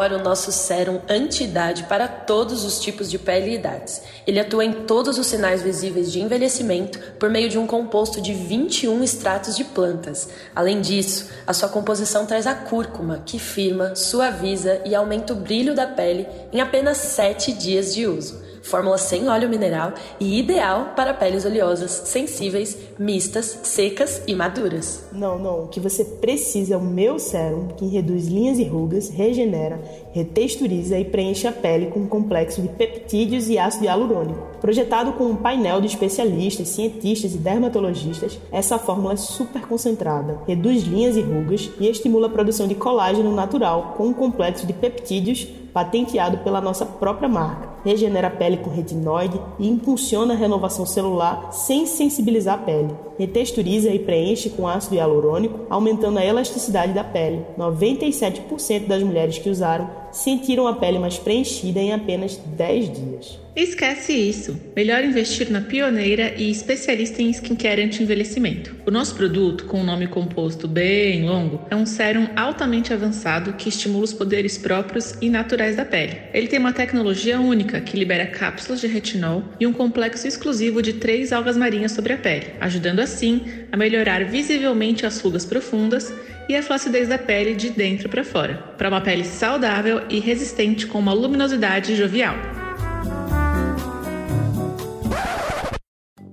agora o nosso sérum anti-idade para todos os tipos de pele e idades. Ele atua em todos os sinais visíveis de envelhecimento por meio de um composto de 21 extratos de plantas. Além disso, a sua composição traz a cúrcuma, que firma, suaviza e aumenta o brilho da pele em apenas 7 dias de uso fórmula sem óleo mineral e ideal para peles oleosas, sensíveis, mistas, secas e maduras. Não, não. O que você precisa é o meu sérum, que reduz linhas e rugas, regenera, retexturiza e preenche a pele com um complexo de peptídeos e ácido hialurônico. Projetado com um painel de especialistas, cientistas e dermatologistas, essa fórmula é super concentrada, reduz linhas e rugas e estimula a produção de colágeno natural com um complexo de peptídeos patenteado pela nossa própria marca regenera a pele com retinoide e impulsiona a renovação celular sem sensibilizar a pele. Retexturiza e preenche com ácido hialurônico, aumentando a elasticidade da pele. 97% das mulheres que usaram sentiram a pele mais preenchida em apenas 10 dias. Esquece isso. Melhor investir na pioneira e especialista em skincare anti-envelhecimento. O nosso produto, com um nome composto bem longo, é um sérum altamente avançado que estimula os poderes próprios e naturais da pele. Ele tem uma tecnologia única que libera cápsulas de retinol e um complexo exclusivo de três algas marinhas sobre a pele, ajudando assim a melhorar visivelmente as rugas profundas e a flacidez da pele de dentro para fora, para uma pele saudável e resistente com uma luminosidade jovial.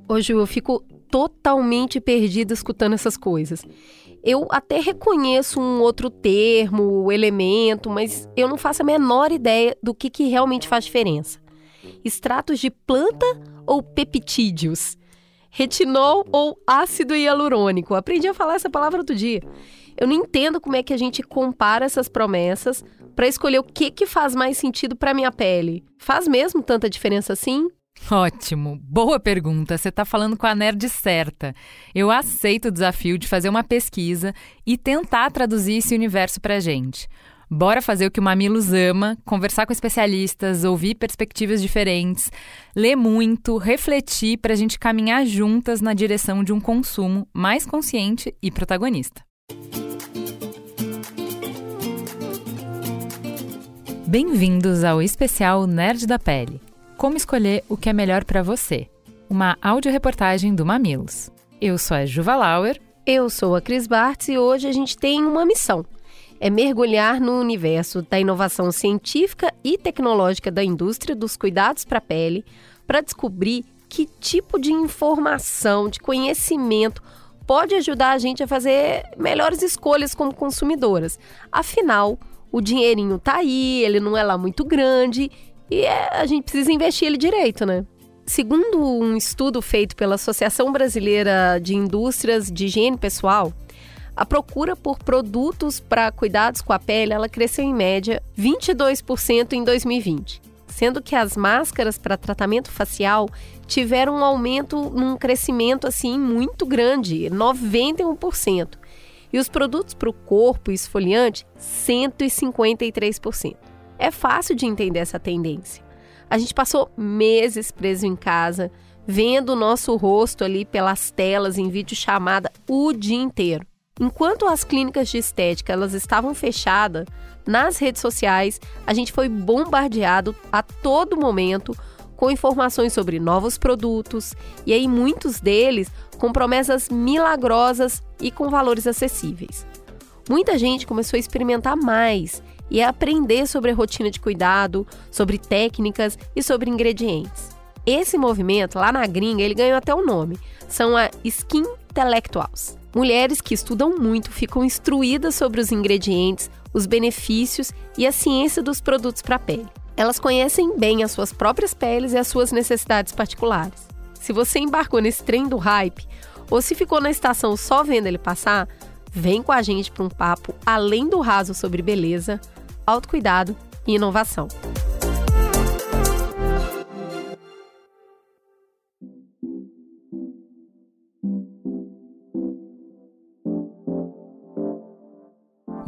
Hoje eu fico totalmente perdida escutando essas coisas. Eu até reconheço um outro termo, elemento, mas eu não faço a menor ideia do que, que realmente faz diferença. Extratos de planta ou peptídeos? Retinol ou ácido hialurônico? Aprendi a falar essa palavra outro dia. Eu não entendo como é que a gente compara essas promessas para escolher o que, que faz mais sentido para minha pele. Faz mesmo tanta diferença assim? Ótimo, boa pergunta. Você está falando com a nerd certa. Eu aceito o desafio de fazer uma pesquisa e tentar traduzir esse universo para gente. Bora fazer o que o Mamilos ama, conversar com especialistas, ouvir perspectivas diferentes, ler muito, refletir para a gente caminhar juntas na direção de um consumo mais consciente e protagonista. Bem-vindos ao especial Nerd da Pele. Como escolher o que é melhor para você? Uma audioreportagem do Mamilos. Eu sou a Juva Lauer. Eu sou a Cris Bartz e hoje a gente tem uma missão. É mergulhar no universo da inovação científica e tecnológica da indústria dos cuidados para a pele para descobrir que tipo de informação, de conhecimento pode ajudar a gente a fazer melhores escolhas como consumidoras. Afinal, o dinheirinho tá aí, ele não é lá muito grande e é, a gente precisa investir ele direito, né? Segundo um estudo feito pela Associação Brasileira de Indústrias de Higiene Pessoal, a procura por produtos para cuidados com a pele ela cresceu em média 22% em 2020, sendo que as máscaras para tratamento facial tiveram um aumento num crescimento assim muito grande, 91%. E os produtos para o corpo esfoliante, 153%. É fácil de entender essa tendência. A gente passou meses preso em casa, vendo o nosso rosto ali pelas telas em vídeo chamada o dia inteiro. Enquanto as clínicas de estética elas estavam fechadas, nas redes sociais a gente foi bombardeado a todo momento com informações sobre novos produtos e aí muitos deles com promessas milagrosas e com valores acessíveis. Muita gente começou a experimentar mais e aprender sobre a rotina de cuidado, sobre técnicas e sobre ingredientes. Esse movimento, lá na gringa, ele ganhou até o um nome. São a Skin Intellectuals. Mulheres que estudam muito ficam instruídas sobre os ingredientes, os benefícios e a ciência dos produtos para a pele. Elas conhecem bem as suas próprias peles e as suas necessidades particulares. Se você embarcou nesse trem do hype ou se ficou na estação só vendo ele passar, vem com a gente para um papo além do raso sobre beleza, autocuidado e inovação.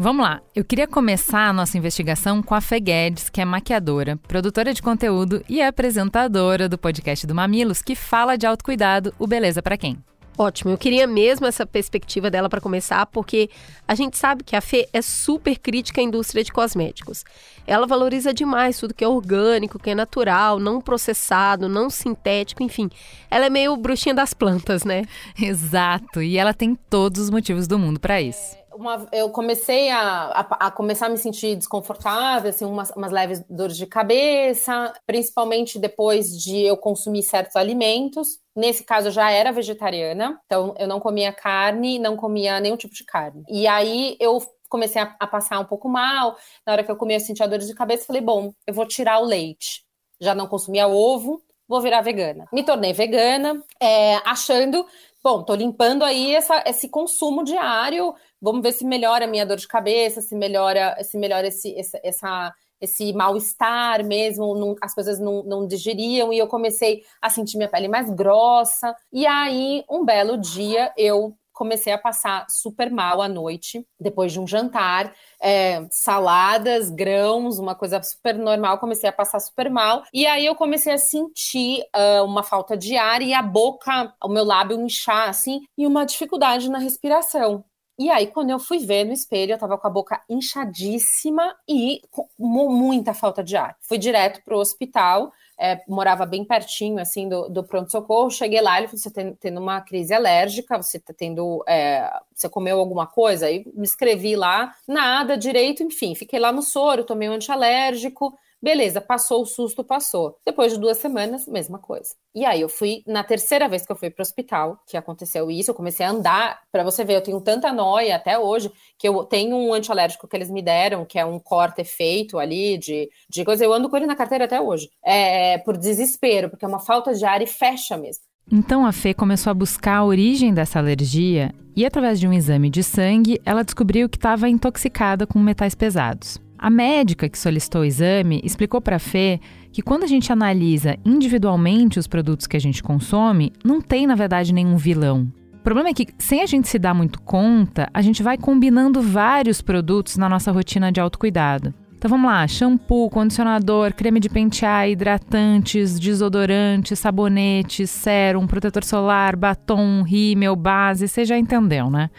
Vamos lá. Eu queria começar a nossa investigação com a Fê Guedes, que é maquiadora, produtora de conteúdo e apresentadora do podcast do Mamilos, que fala de autocuidado, o Beleza para quem? Ótimo, eu queria mesmo essa perspectiva dela para começar, porque a gente sabe que a Fê é super crítica à indústria de cosméticos. Ela valoriza demais tudo que é orgânico, que é natural, não processado, não sintético, enfim. Ela é meio bruxinha das plantas, né? Exato, e ela tem todos os motivos do mundo para isso uma, eu comecei a, a, a, começar a me sentir desconfortável, assim, umas, umas leves dores de cabeça, principalmente depois de eu consumir certos alimentos. Nesse caso, eu já era vegetariana, então eu não comia carne, não comia nenhum tipo de carne. E aí eu comecei a, a passar um pouco mal. Na hora que eu comia, eu sentia dores de cabeça, falei, bom, eu vou tirar o leite. Já não consumia ovo, vou virar vegana. Me tornei vegana, é, achando, bom, tô limpando aí essa, esse consumo diário Vamos ver se melhora a minha dor de cabeça, se melhora, se melhora esse, essa, essa esse mal-estar mesmo, não, as coisas não, não digeriam, e eu comecei a sentir minha pele mais grossa. E aí, um belo dia, eu comecei a passar super mal à noite, depois de um jantar, é, saladas, grãos, uma coisa super normal, comecei a passar super mal. E aí eu comecei a sentir uh, uma falta de ar e a boca, o meu lábio inchar, assim, e uma dificuldade na respiração. E aí, quando eu fui ver no espelho, eu tava com a boca inchadíssima e com muita falta de ar. Fui direto pro hospital, é, morava bem pertinho, assim, do, do pronto-socorro. Cheguei lá, ele falou, você tá tendo uma crise alérgica, você tá tendo, é, você comeu alguma coisa? Aí me escrevi lá, nada direito, enfim. Fiquei lá no soro, tomei um antialérgico, Beleza, passou o susto, passou. Depois de duas semanas, mesma coisa. E aí eu fui, na terceira vez que eu fui pro hospital, que aconteceu isso, eu comecei a andar, para você ver, eu tenho tanta noia até hoje, que eu tenho um antialérgico que eles me deram, que é um corte feito ali de, de coisa, eu ando com ele na carteira até hoje. É, por desespero, porque é uma falta de ar e fecha mesmo. Então a Fê começou a buscar a origem dessa alergia e, através de um exame de sangue, ela descobriu que estava intoxicada com metais pesados. A médica que solicitou o exame explicou para a Fê que quando a gente analisa individualmente os produtos que a gente consome, não tem, na verdade, nenhum vilão. O problema é que, sem a gente se dar muito conta, a gente vai combinando vários produtos na nossa rotina de autocuidado. Então vamos lá: shampoo, condicionador, creme de pentear, hidratantes, desodorantes, sabonetes, sérum, protetor solar, batom, rímel, base, você já entendeu, né?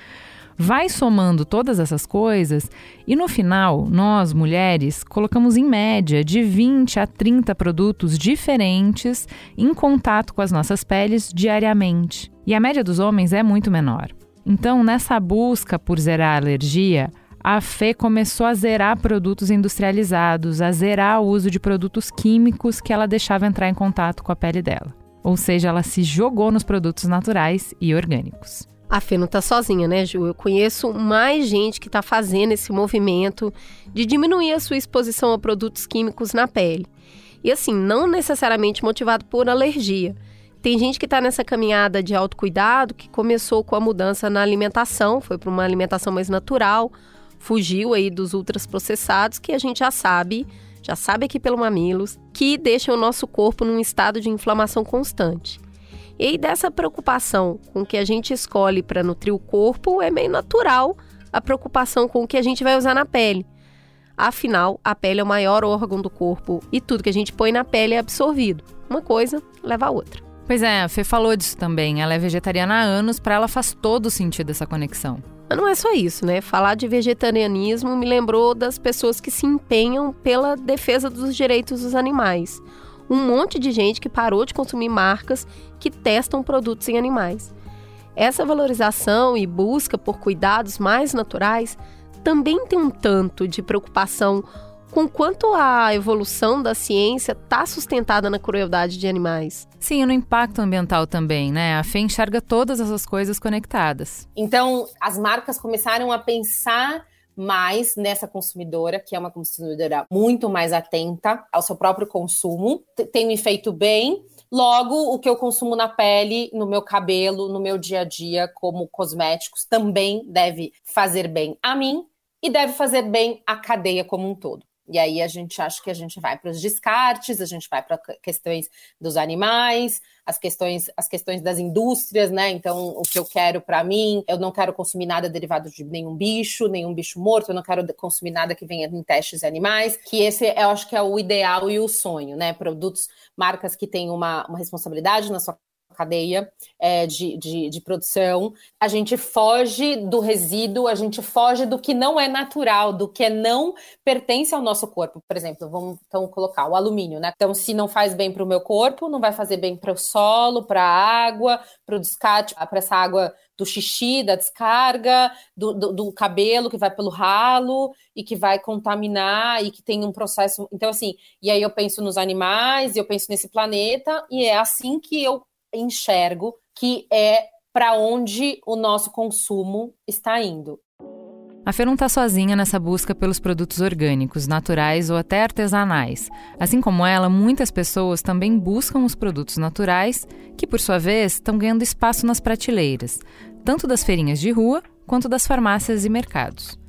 Vai somando todas essas coisas e no final, nós, mulheres, colocamos em média de 20 a 30 produtos diferentes em contato com as nossas peles diariamente. E a média dos homens é muito menor. Então, nessa busca por zerar a alergia, a Fê começou a zerar produtos industrializados, a zerar o uso de produtos químicos que ela deixava entrar em contato com a pele dela. Ou seja, ela se jogou nos produtos naturais e orgânicos. A Fê não está sozinha, né, Ju? Eu conheço mais gente que está fazendo esse movimento de diminuir a sua exposição a produtos químicos na pele. E assim, não necessariamente motivado por alergia. Tem gente que está nessa caminhada de autocuidado que começou com a mudança na alimentação, foi para uma alimentação mais natural, fugiu aí dos ultraprocessados que a gente já sabe, já sabe aqui pelo Mamilos, que deixam o nosso corpo num estado de inflamação constante. E aí, dessa preocupação com o que a gente escolhe para nutrir o corpo, é meio natural a preocupação com o que a gente vai usar na pele. Afinal, a pele é o maior órgão do corpo e tudo que a gente põe na pele é absorvido. Uma coisa leva a outra. Pois é, a Fê falou disso também. Ela é vegetariana há anos, para ela faz todo sentido essa conexão. Mas não é só isso, né? Falar de vegetarianismo me lembrou das pessoas que se empenham pela defesa dos direitos dos animais um monte de gente que parou de consumir marcas que testam produtos em animais. Essa valorização e busca por cuidados mais naturais também tem um tanto de preocupação com quanto a evolução da ciência está sustentada na crueldade de animais. Sim, e no impacto ambiental também, né? A FE enxerga todas essas coisas conectadas. Então, as marcas começaram a pensar mais nessa consumidora, que é uma consumidora muito mais atenta ao seu próprio consumo, tem me feito bem. Logo, o que eu consumo na pele, no meu cabelo, no meu dia a dia, como cosméticos, também deve fazer bem a mim e deve fazer bem à cadeia como um todo. E aí a gente acha que a gente vai para os descartes, a gente vai para questões dos animais, as questões, as questões das indústrias, né? Então, o que eu quero para mim, eu não quero consumir nada derivado de nenhum bicho, nenhum bicho morto, eu não quero consumir nada que venha em testes animais, que esse eu acho que é o ideal e o sonho, né? Produtos, marcas que têm uma, uma responsabilidade na sua cadeia é, de, de, de, produção, a gente foge do resíduo, a gente foge do que não é natural, do que não pertence ao nosso corpo. Por exemplo, vamos então colocar o alumínio, né? Então, se não faz bem para o meu corpo, não vai fazer bem para o solo, para a água, para o descarte, para essa água do xixi, da descarga, do, do, do, cabelo que vai pelo ralo e que vai contaminar e que tem um processo. Então, assim, e aí eu penso nos animais, eu penso nesse planeta, e é assim que eu enxergo que é para onde o nosso consumo está indo. A Fê não está sozinha nessa busca pelos produtos orgânicos, naturais ou até artesanais. Assim como ela, muitas pessoas também buscam os produtos naturais, que por sua vez estão ganhando espaço nas prateleiras, tanto das feirinhas de rua quanto das farmácias e mercados.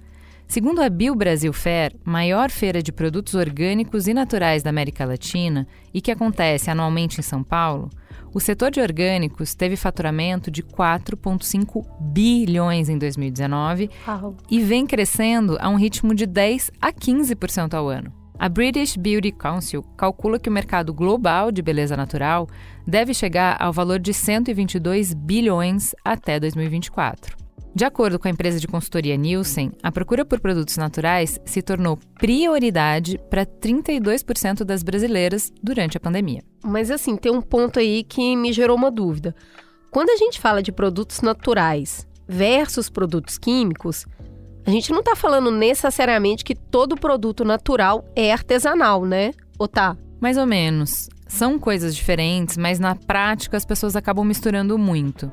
Segundo a Bio Brasil Fair, maior feira de produtos orgânicos e naturais da América Latina e que acontece anualmente em São Paulo, o setor de orgânicos teve faturamento de 4,5 bilhões em 2019 Uau. e vem crescendo a um ritmo de 10 a 15% ao ano. A British Beauty Council calcula que o mercado global de beleza natural deve chegar ao valor de 122 bilhões até 2024. De acordo com a empresa de consultoria Nielsen, a procura por produtos naturais se tornou prioridade para 32% das brasileiras durante a pandemia. Mas assim, tem um ponto aí que me gerou uma dúvida. Quando a gente fala de produtos naturais versus produtos químicos, a gente não está falando necessariamente que todo produto natural é artesanal, né? Ou tá? Mais ou menos. São coisas diferentes, mas na prática as pessoas acabam misturando muito.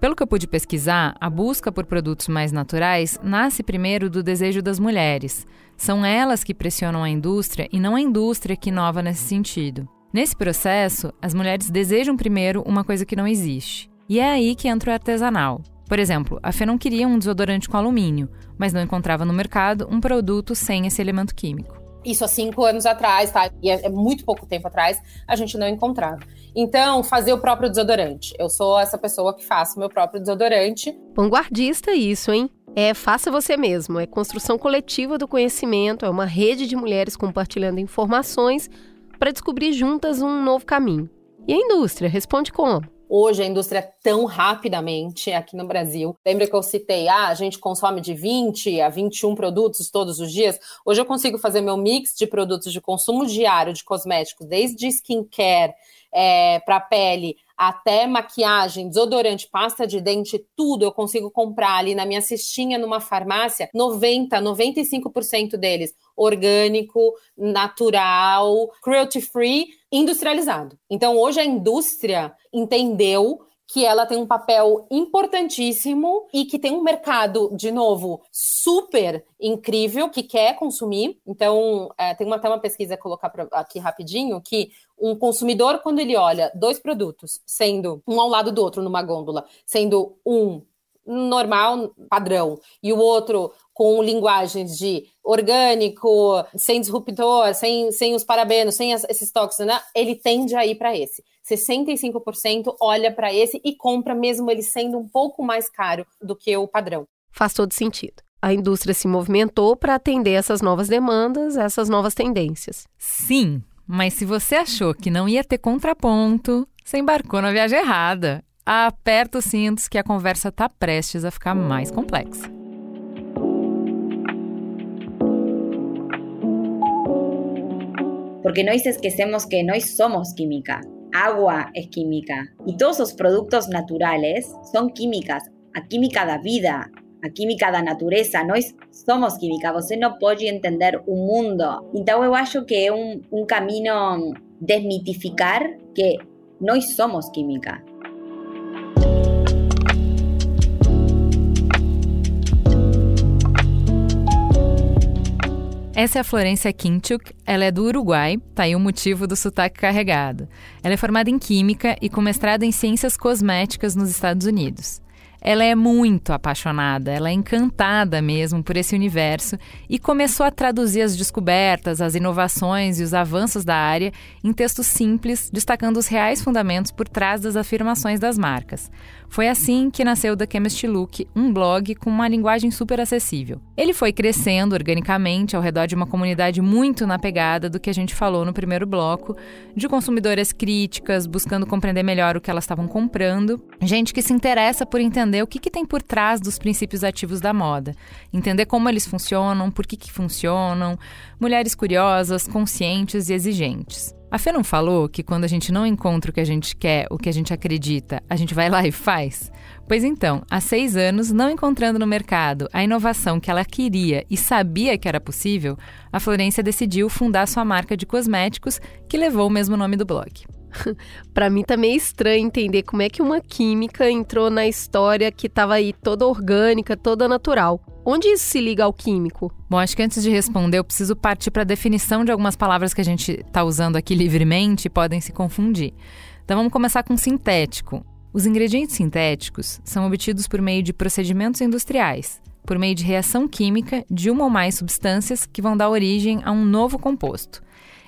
Pelo que eu pude pesquisar, a busca por produtos mais naturais nasce primeiro do desejo das mulheres. São elas que pressionam a indústria e não a indústria que inova nesse sentido. Nesse processo, as mulheres desejam primeiro uma coisa que não existe. E é aí que entra o artesanal. Por exemplo, a Fê não queria um desodorante com alumínio, mas não encontrava no mercado um produto sem esse elemento químico. Isso há cinco anos atrás, tá? E é, é muito pouco tempo atrás, a gente não encontrava. Então, fazer o próprio desodorante. Eu sou essa pessoa que faço meu próprio desodorante. Vanguardista isso, hein? É faça você mesmo, é construção coletiva do conhecimento, é uma rede de mulheres compartilhando informações para descobrir juntas um novo caminho. E a indústria responde como? Hoje a indústria tão rapidamente aqui no Brasil. Lembra que eu citei, ah, a gente consome de 20 a 21 produtos todos os dias? Hoje eu consigo fazer meu mix de produtos de consumo diário de cosméticos, desde skincare é, para pele até maquiagem, desodorante, pasta de dente, tudo eu consigo comprar ali na minha cestinha numa farmácia, 90, 95% deles orgânico, natural, cruelty free, industrializado. Então hoje a indústria entendeu que ela tem um papel importantíssimo e que tem um mercado, de novo, super incrível que quer consumir. Então, é, tem uma, até uma pesquisa colocar pra, aqui rapidinho que um consumidor, quando ele olha dois produtos, sendo um ao lado do outro numa gôndola, sendo um normal, padrão, e o outro com linguagens de orgânico, sem disruptor, sem, sem os parabenos, sem as, esses tóxicos, né? ele tende a ir para esse. 65% olha para esse e compra, mesmo ele sendo um pouco mais caro do que o padrão. Faz todo sentido. A indústria se movimentou para atender essas novas demandas, essas novas tendências. Sim, mas se você achou que não ia ter contraponto, você embarcou na viagem errada. Aperta os cintos que a conversa está prestes a ficar mais complexa. Porque nós esquecemos que nós somos química. agua es química y todos los productos naturales son químicas, a química da vida, a química da natureza, nós somos química, você não pode entender o mundo. Então eu acho que é um, um caminho desmitificar que nós somos química. Essa é a Florência Kinchuk, ela é do Uruguai, tá aí o motivo do sotaque carregado. Ela é formada em Química e com mestrado em Ciências Cosméticas nos Estados Unidos. Ela é muito apaixonada, ela é encantada mesmo por esse universo e começou a traduzir as descobertas, as inovações e os avanços da área em textos simples, destacando os reais fundamentos por trás das afirmações das marcas. Foi assim que nasceu The Chemist Look, um blog com uma linguagem super acessível. Ele foi crescendo organicamente ao redor de uma comunidade muito na pegada do que a gente falou no primeiro bloco, de consumidoras críticas, buscando compreender melhor o que elas estavam comprando, gente que se interessa por entender o que, que tem por trás dos princípios ativos da moda, entender como eles funcionam, por que, que funcionam, mulheres curiosas, conscientes e exigentes. A Fê não falou que quando a gente não encontra o que a gente quer, o que a gente acredita, a gente vai lá e faz? Pois então, há seis anos, não encontrando no mercado a inovação que ela queria e sabia que era possível, a Florência decidiu fundar sua marca de cosméticos, que levou o mesmo nome do blog. para mim também é estranho entender como é que uma química entrou na história que estava aí toda orgânica, toda natural. Onde isso se liga ao químico? Bom, acho que antes de responder, eu preciso partir para a definição de algumas palavras que a gente está usando aqui livremente e podem se confundir. Então vamos começar com sintético. Os ingredientes sintéticos são obtidos por meio de procedimentos industriais, por meio de reação química de uma ou mais substâncias que vão dar origem a um novo composto.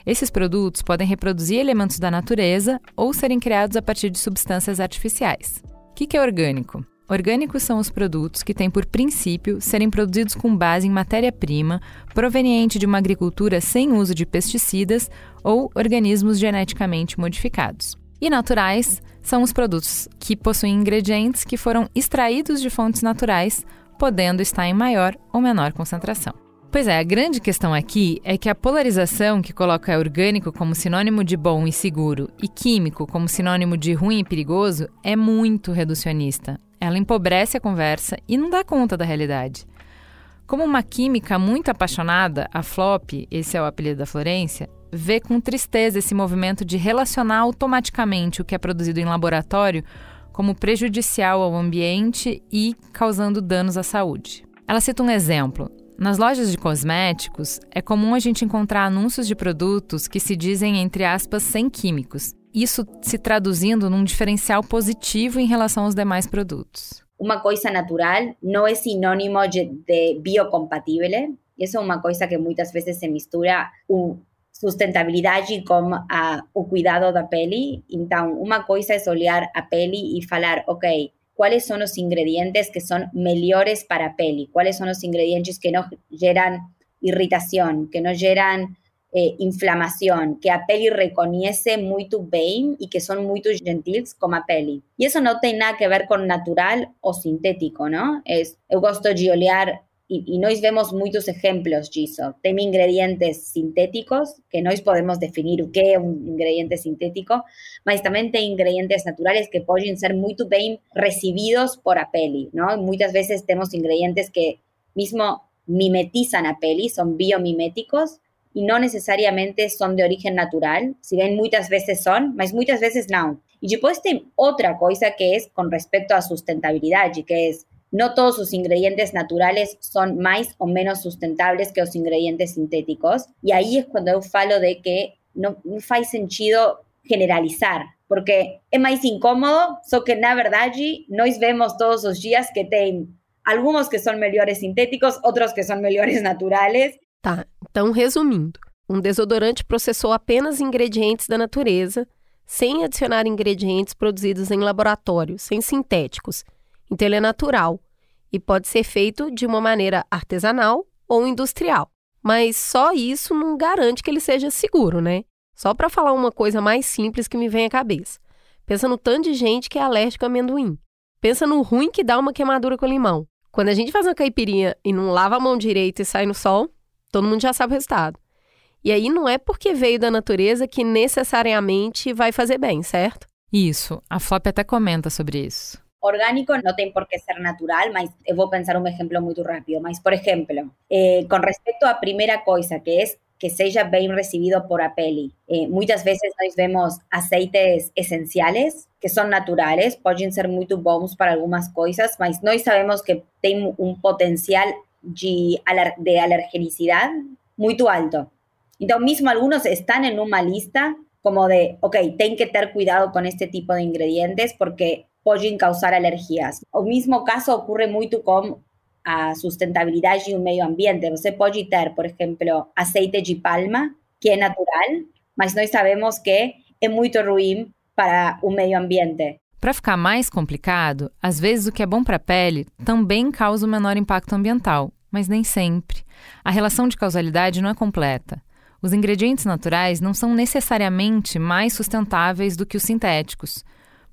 Esses produtos podem reproduzir elementos da natureza ou serem criados a partir de substâncias artificiais. O que é orgânico? Orgânicos são os produtos que têm por princípio serem produzidos com base em matéria-prima proveniente de uma agricultura sem uso de pesticidas ou organismos geneticamente modificados. E naturais são os produtos que possuem ingredientes que foram extraídos de fontes naturais, podendo estar em maior ou menor concentração. Pois é, a grande questão aqui é que a polarização que coloca orgânico como sinônimo de bom e seguro e químico como sinônimo de ruim e perigoso é muito reducionista. Ela empobrece a conversa e não dá conta da realidade. Como uma química muito apaixonada, a Flop, esse é o apelido da Florência, vê com tristeza esse movimento de relacionar automaticamente o que é produzido em laboratório como prejudicial ao ambiente e causando danos à saúde. Ela cita um exemplo. Nas lojas de cosméticos, é comum a gente encontrar anúncios de produtos que se dizem, entre aspas, sem químicos. Isso se traduzindo num diferencial positivo em relação aos demais produtos. Uma coisa natural não é sinônimo de biocompatível. Isso é uma coisa que muitas vezes se mistura o sustentabilidade com a, o cuidado da pele. Então, uma coisa é olhar a pele e falar, ok, cuáles son los ingredientes que son mejores para peli, cuáles son los ingredientes que no generan irritación, que no generan eh, inflamación, que a peli reconoce muy bien y que son muy gentiles como a peli. Y eso no tiene nada que ver con natural o sintético, ¿no? Es, eu gosto de olear y, nos vemos muchos ejemplos disso. Tem ingredientes sintéticos, que nós podemos definir o que é um ingrediente sintético, mas também tem ingredientes naturales que podem ser muito bem recibidos por a pele, ¿no? Muchas veces tenemos ingredientes que mismo mimetizan a peli, son biomiméticos y no necesariamente son de origen natural, si bien muchas veces son, mas muchas veces no. Y después tem otra cosa que es con respecto a sustentabilidad, que es no todos los ingredientes naturales son más o menos sustentables que los ingredientes sintéticos. Y ahí es cuando yo falo de que no, no hace sentido generalizar, porque es más incómodo, so que na verdad nos vemos todos los días que tem algunos que son mejores sintéticos, otros que son mejores naturales. Tá, então resumindo, um desodorante processou apenas ingredientes da natureza, sem adicionar ingredientes produzidos em laboratório, sem sintéticos, então ele é natural e pode ser feito de uma maneira artesanal ou industrial. Mas só isso não garante que ele seja seguro, né? Só para falar uma coisa mais simples que me vem à cabeça. Pensa no tanto de gente que é alérgico a amendoim. Pensa no ruim que dá uma queimadura com limão. Quando a gente faz uma caipirinha e não lava a mão direito e sai no sol, todo mundo já sabe o resultado. E aí não é porque veio da natureza que necessariamente vai fazer bem, certo? Isso. A Flop até comenta sobre isso. Orgánico no tiene por qué ser natural, mas voy a pensar un ejemplo muy rápido, mas por ejemplo, eh, con respecto a primera cosa, que es que sea bien recibido por a peli. Eh, muchas veces nos vemos aceites esenciales que son naturales, pueden ser muy bons para algunas cosas, mas no sabemos que tienen un potencial de, de alergenicidad muy alto. Entonces, mismo algunos están en una lista como de, ok, ten que tener cuidado con este tipo de ingredientes porque pueden causar alergias. O mismo caso ocurre mucho con a sustentabilidade de um meio ambiente. Você pode ter, por exemplo, aceite de palma, que é natural, mas nós sabemos que é muito ruim para o meio ambiente. Para ficar mais complicado, às vezes o que é bom para a pele também causa um menor impacto ambiental, mas nem sempre. A relação de causalidade não é completa. Os ingredientes naturais não são necessariamente mais sustentáveis do que os sintéticos.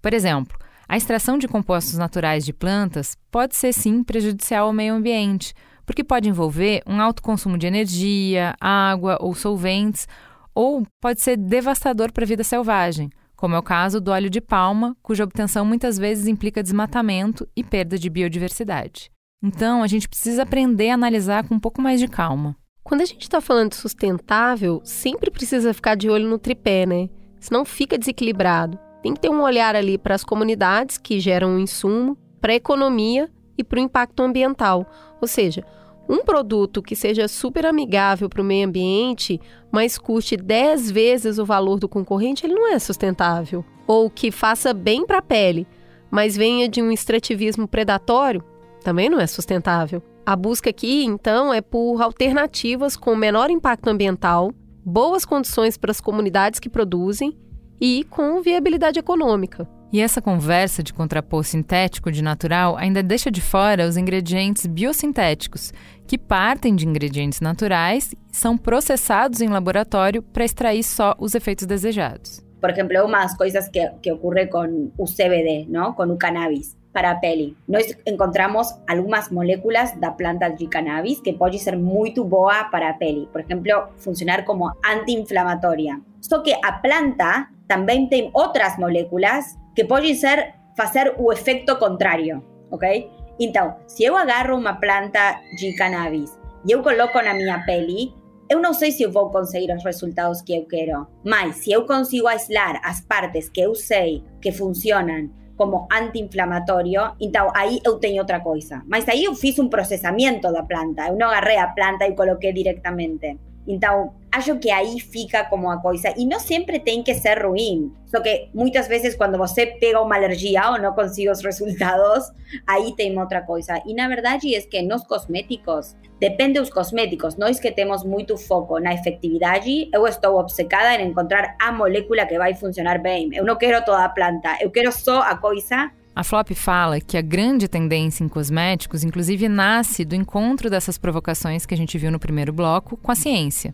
Por exemplo, a extração de compostos naturais de plantas pode ser sim prejudicial ao meio ambiente, porque pode envolver um alto consumo de energia, água ou solventes, ou pode ser devastador para a vida selvagem, como é o caso do óleo de palma, cuja obtenção muitas vezes implica desmatamento e perda de biodiversidade. Então, a gente precisa aprender a analisar com um pouco mais de calma. Quando a gente está falando de sustentável, sempre precisa ficar de olho no tripé, né? Senão fica desequilibrado. Tem que ter um olhar ali para as comunidades que geram o insumo, para a economia e para o impacto ambiental. Ou seja, um produto que seja super amigável para o meio ambiente, mas custe 10 vezes o valor do concorrente, ele não é sustentável. Ou que faça bem para a pele, mas venha de um extrativismo predatório, também não é sustentável. A busca aqui, então, é por alternativas com menor impacto ambiental, boas condições para as comunidades que produzem e com viabilidade econômica. E essa conversa de contrapor sintético de natural ainda deixa de fora os ingredientes biosintéticos, que partem de ingredientes naturais e são processados em laboratório para extrair só os efeitos desejados. Por exemplo, umas coisas que, que ocorrem com o CBD, não? com o cannabis. para a pele. Nós encontramos algunas moléculas da planta de cannabis que pueden ser muy boa para a pele. Por ejemplo, funcionar como anti-inflamatoria. Só que a planta también tiene otras moléculas que pueden ser fazer o efecto contrario, ok? Então, se eu agarro uma planta de cannabis e eu coloco na minha pele, eu não sei se eu vou conseguir os resultados que eu quero, mas se eu consigo aislar as partes que eu sei que funcionam como anti-inflamatorio, então aí eu tenho outra coisa. Mas aí eu fiz um processamento da planta, eu não agarrei a planta e coloquei diretamente. Então, acho que aí fica como a coisa. E não sempre tem que ser ruim. Só que muitas vezes, quando você pega uma alergia ou não consiga os resultados, aí tem outra coisa. E na verdade é que nos cosméticos, depende dos cosméticos. Nós que temos muito foco na efetividade, eu estou obcecada em encontrar a molécula que vai funcionar bem. Eu não quero toda a planta, eu quero só a coisa a Flop fala que a grande tendência em cosméticos, inclusive, nasce do encontro dessas provocações que a gente viu no primeiro bloco com a ciência.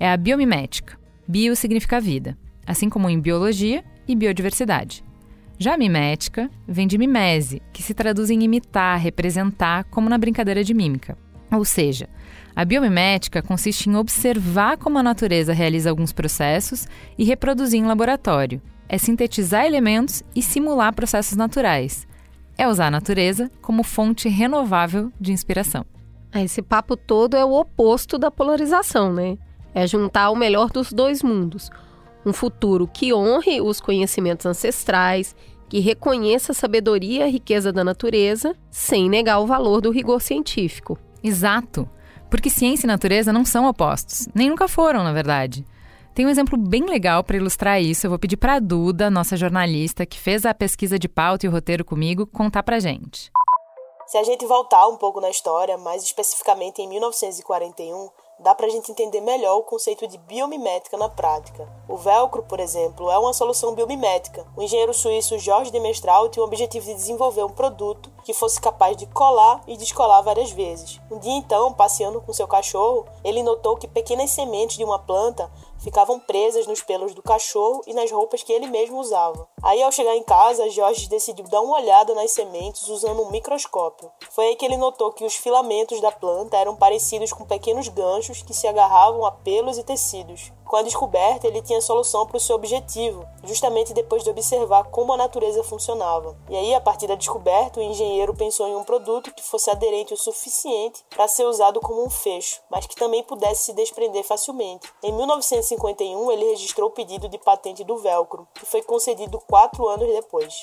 É a biomimética. Bio significa vida, assim como em biologia e biodiversidade. Já mimética vem de mimese, que se traduz em imitar, representar, como na brincadeira de mímica. Ou seja, a biomimética consiste em observar como a natureza realiza alguns processos e reproduzir em laboratório, é sintetizar elementos e simular processos naturais. É usar a natureza como fonte renovável de inspiração. Ah, esse papo todo é o oposto da polarização, né? É juntar o melhor dos dois mundos. Um futuro que honre os conhecimentos ancestrais, que reconheça a sabedoria e a riqueza da natureza, sem negar o valor do rigor científico. Exato. Porque ciência e natureza não são opostos, nem nunca foram, na verdade. Tem um exemplo bem legal para ilustrar isso. Eu vou pedir para a Duda, nossa jornalista, que fez a pesquisa de pauta e o roteiro comigo, contar para gente. Se a gente voltar um pouco na história, mais especificamente em 1941, dá para a gente entender melhor o conceito de biomimética na prática. O velcro, por exemplo, é uma solução biomimética. O engenheiro suíço Jorge de Mestral tinha o objetivo de desenvolver um produto que fosse capaz de colar e descolar várias vezes. Um dia então, passeando com seu cachorro, ele notou que pequenas sementes de uma planta ficavam presas nos pelos do cachorro e nas roupas que ele mesmo usava. Aí, ao chegar em casa, Jorge decidiu dar uma olhada nas sementes usando um microscópio. Foi aí que ele notou que os filamentos da planta eram parecidos com pequenos ganchos que se agarravam a pelos e tecidos. Com a descoberta, ele tinha solução para o seu objetivo, justamente depois de observar como a natureza funcionava. E aí, a partir da descoberta, o engenheiro pensou em um produto que fosse aderente o suficiente para ser usado como um fecho, mas que também pudesse se desprender facilmente. Em 1951, ele registrou o pedido de patente do velcro, que foi concedido quatro anos depois.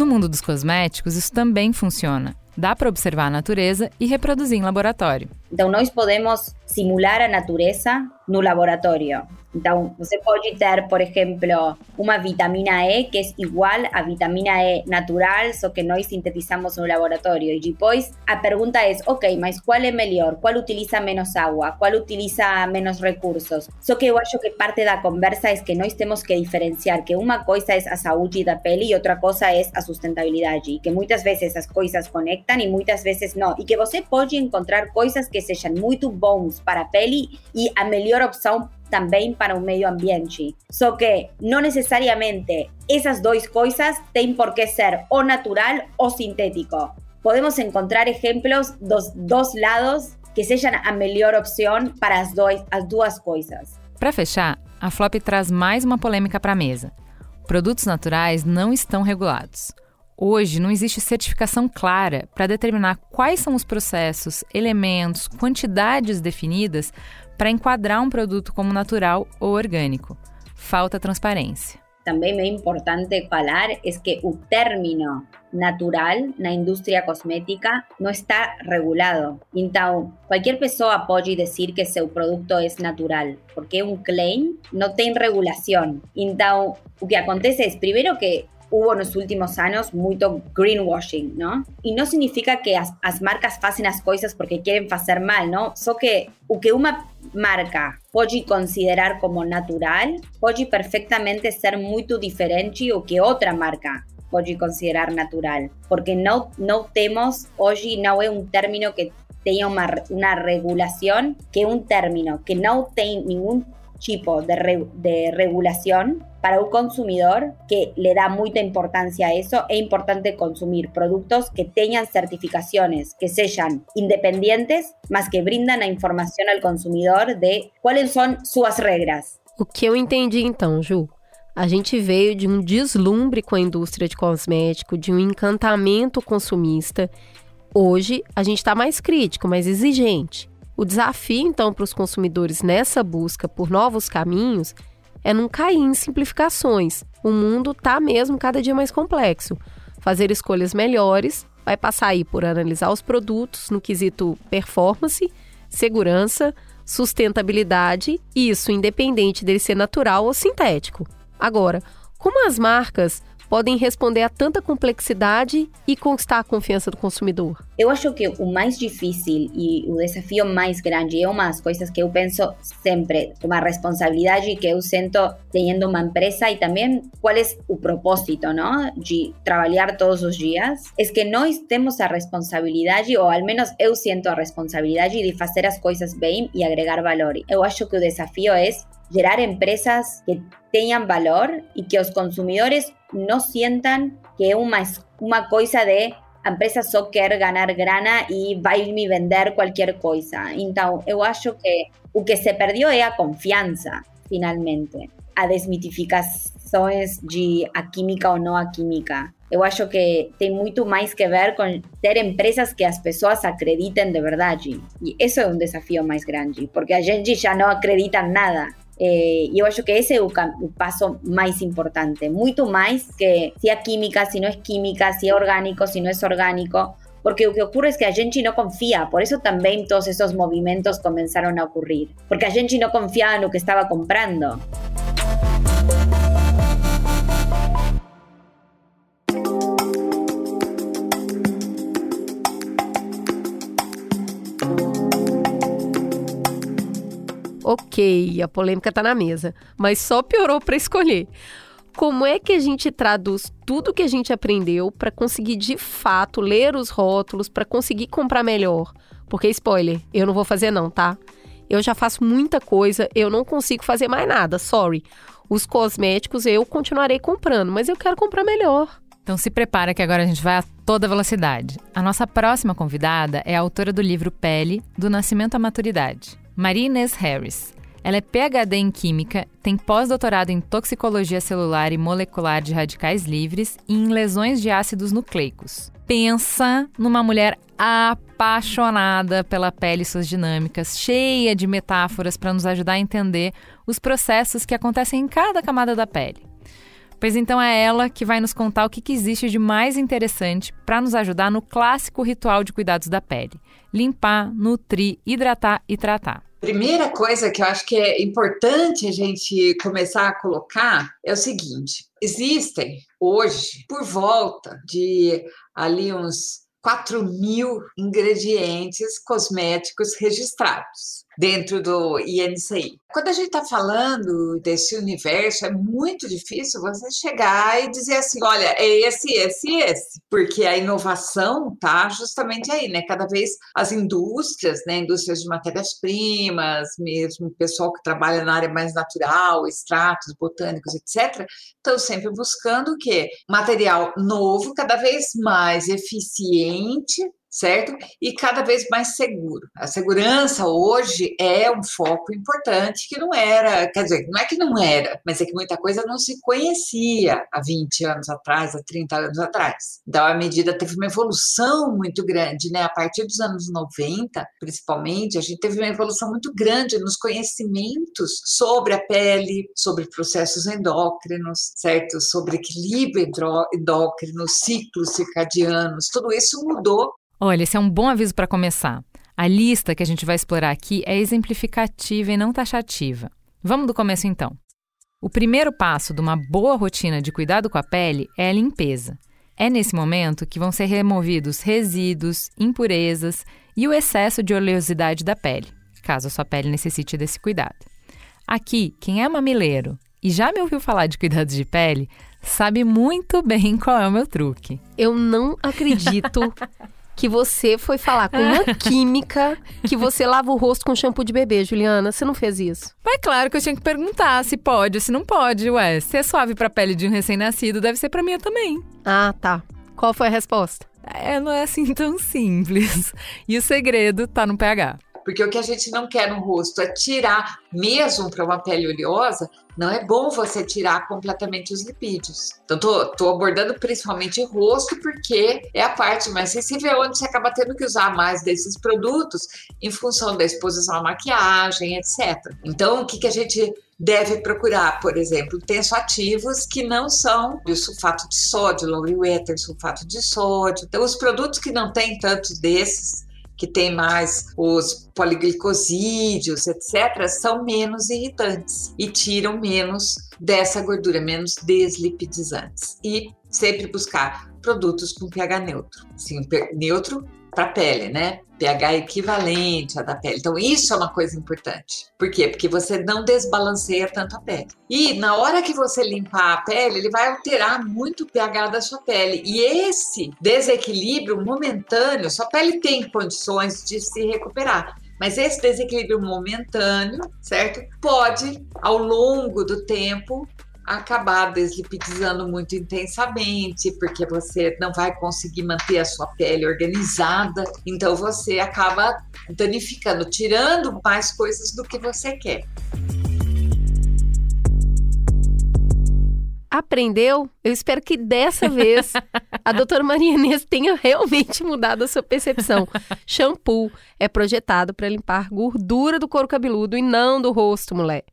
No mundo dos cosméticos, isso também funciona. Dá para observar a natureza e reproduzir em laboratório. Então, nós podemos simular a natureza no laboratório. Então, você pode ter, por exemplo, uma vitamina E que é igual à vitamina E natural, só que nós sintetizamos no laboratório. E depois a pergunta é: ok, mas qual é melhor? Qual utiliza menos água? Qual utiliza menos recursos? Só que eu acho que parte da conversa é que nós temos que diferenciar que uma coisa é a saúde da pele e outra coisa é a sustentabilidade. E que muitas vezes as coisas conectam e muitas vezes não. E que você pode encontrar coisas que sejam muito bons para a pele e a melhor opção também para o meio ambiente. Só que não necessariamente essas duas coisas têm por que ser ou natural ou sintético. Podemos encontrar exemplos dos dois lados que sejam a melhor opção para as, dois, as duas coisas. Para fechar, a Flop traz mais uma polêmica para a mesa. Produtos naturais não estão regulados. Hoje não existe certificação clara para determinar quais são os processos, elementos, quantidades definidas para enquadrar um produto como natural ou orgânico. Falta transparência. Também é importante falar é que o término natural na indústria cosmética não está regulado. Então, qualquer pessoa pode dizer que seu produto é natural, porque é um claim, não tem regulação. Então, o que acontece é, primeiro que hubo en los últimos años mucho greenwashing, ¿no? Y no significa que las marcas facen las cosas porque quieren hacer mal, ¿no? Só que o que una marca puede considerar como natural puede perfectamente ser muy diferente o que otra marca puede considerar natural, porque no, no tenemos, hoy no es un término que tenga una, una regulación, que un término que no tiene ningún tipo de, de regulación para un consumidor que le da mucha importancia a eso, es importante consumir productos que tengan certificaciones, que sean independientes, más que brindan la información al consumidor de cuáles son sus regras. O que eu entendi então, Ju? A gente veio de um deslumbre com a indústria de cosmético, de um encantamento consumista. Hoje a gente está mais crítico, mais exigente. O desafio, então, para os consumidores nessa busca por novos caminhos é não cair em simplificações. O mundo está mesmo cada dia mais complexo. Fazer escolhas melhores vai passar aí por analisar os produtos no quesito performance, segurança, sustentabilidade, isso independente dele ser natural ou sintético. Agora, como as marcas podem responder a tanta complexidade e conquistar a confiança do consumidor? Eu acho que o mais difícil e o desafio mais grande é uma das coisas que eu penso sempre, uma responsabilidade que eu sinto tendo uma empresa e também qual é o propósito, não? De trabalhar todos os dias, é que nós temos a responsabilidade, ou ao menos eu sinto a responsabilidade de fazer as coisas bem e agregar valor. Eu acho que o desafio é gerar empresas que tengan valor y que los consumidores no sientan que una, una cosa de empresa só quer ganar grana y vai me vender cualquier cosa. Entonces, eu acho que o que se perdió es a confianza, finalmente. A desmitificações de a química ou não a química. Eu acho que tem muito mais que ver com ter empresas que as pessoas acreditem de verdade. E isso é um desafio mais grande, porque a gente já não acredita nada. Eh, y yo creo que ese es el paso más importante, mucho más que si es química, si no es química, si es orgánico, si no es orgánico, porque lo que ocurre es que a gente no confía, por eso también todos esos movimientos comenzaron a ocurrir, porque a gente no confiaba en lo que estaba comprando. Ok, a polêmica está na mesa, mas só piorou para escolher. Como é que a gente traduz tudo que a gente aprendeu para conseguir de fato ler os rótulos, para conseguir comprar melhor? Porque spoiler, eu não vou fazer não, tá? Eu já faço muita coisa, eu não consigo fazer mais nada, sorry. Os cosméticos eu continuarei comprando, mas eu quero comprar melhor. Então se prepara que agora a gente vai a toda velocidade. A nossa próxima convidada é a autora do livro Pele, do Nascimento à Maturidade. Maria Inês Harris. Ela é PhD em Química, tem pós-doutorado em Toxicologia Celular e Molecular de Radicais Livres e em lesões de ácidos nucleicos. Pensa numa mulher apaixonada pela pele e suas dinâmicas, cheia de metáforas para nos ajudar a entender os processos que acontecem em cada camada da pele. Pois então é ela que vai nos contar o que, que existe de mais interessante para nos ajudar no clássico ritual de cuidados da pele: limpar, nutrir, hidratar e tratar. Primeira coisa que eu acho que é importante a gente começar a colocar é o seguinte: existem hoje por volta de ali uns 4 mil ingredientes cosméticos registrados dentro do INCI. Quando a gente está falando desse universo, é muito difícil você chegar e dizer assim, olha, é esse, esse, esse, porque a inovação tá justamente aí, né? Cada vez as indústrias, né, indústrias de matérias-primas, mesmo o pessoal que trabalha na área mais natural, extratos botânicos, etc, estão sempre buscando o quê? Material novo, cada vez mais eficiente, certo? E cada vez mais seguro. A segurança hoje é um foco importante que não era, quer dizer, não é que não era, mas é que muita coisa não se conhecia há 20 anos atrás, há 30 anos atrás. Então, a medida teve uma evolução muito grande, né? A partir dos anos 90, principalmente, a gente teve uma evolução muito grande nos conhecimentos sobre a pele, sobre processos endócrinos, certo? Sobre equilíbrio endócrino, ciclos circadianos, tudo isso mudou Olha, esse é um bom aviso para começar. A lista que a gente vai explorar aqui é exemplificativa e não taxativa. Vamos do começo então. O primeiro passo de uma boa rotina de cuidado com a pele é a limpeza. É nesse momento que vão ser removidos resíduos, impurezas e o excesso de oleosidade da pele, caso a sua pele necessite desse cuidado. Aqui, quem é mamileiro e já me ouviu falar de cuidados de pele, sabe muito bem qual é o meu truque. Eu não acredito que você foi falar com uma química que você lava o rosto com shampoo de bebê, Juliana. Você não fez isso? Mas claro que eu tinha que perguntar se pode ou se não pode. Ué, se é suave pra pele de um recém-nascido, deve ser pra minha também. Ah, tá. Qual foi a resposta? É, não é assim tão simples. E o segredo tá no pH. Porque o que a gente não quer no rosto é tirar, mesmo para uma pele oleosa, não é bom você tirar completamente os lipídios. Então, tô, tô abordando principalmente o rosto, porque é a parte mais sensível, onde você acaba tendo que usar mais desses produtos em função da exposição à maquiagem, etc. Então, o que, que a gente deve procurar, por exemplo, tensoativos que não são de sulfato de sódio, low ether, sulfato de sódio. Então, os produtos que não têm tantos desses, que tem mais os poliglicosídeos, etc., são menos irritantes e tiram menos dessa gordura, menos deslipidizantes. E sempre buscar produtos com pH neutro. Assim, neutro para a pele, né? pH equivalente à da pele. Então, isso é uma coisa importante. Por quê? Porque você não desbalanceia tanto a pele. E na hora que você limpar a pele, ele vai alterar muito o pH da sua pele. E esse desequilíbrio momentâneo, sua pele tem condições de se recuperar. Mas esse desequilíbrio momentâneo, certo? Pode, ao longo do tempo, acabar deslipidizando muito intensamente, porque você não vai conseguir manter a sua pele organizada, então você acaba danificando, tirando mais coisas do que você quer. Aprendeu? Eu espero que dessa vez a doutora Maria Inês tenha realmente mudado a sua percepção. Shampoo é projetado para limpar gordura do couro cabeludo e não do rosto, mulher.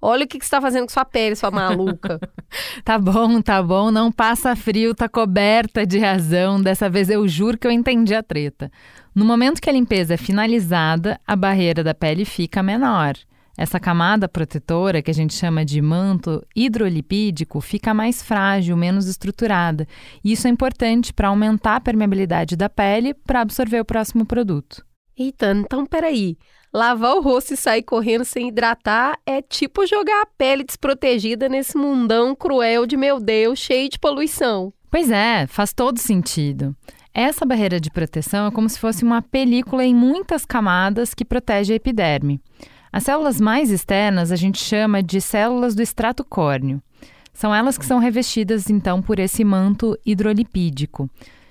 Olha o que, que você está fazendo com sua pele, sua maluca. tá bom, tá bom, não passa frio, tá coberta de razão. Dessa vez eu juro que eu entendi a treta. No momento que a limpeza é finalizada, a barreira da pele fica menor. Essa camada protetora, que a gente chama de manto hidrolipídico, fica mais frágil, menos estruturada. E isso é importante para aumentar a permeabilidade da pele para absorver o próximo produto. Eita, então peraí. Lavar o rosto e sair correndo sem hidratar é tipo jogar a pele desprotegida nesse mundão cruel de meu Deus, cheio de poluição. Pois é, faz todo sentido. Essa barreira de proteção é como se fosse uma película em muitas camadas que protege a epiderme. As células mais externas a gente chama de células do extrato córneo. São elas que são revestidas então por esse manto hidrolipídico.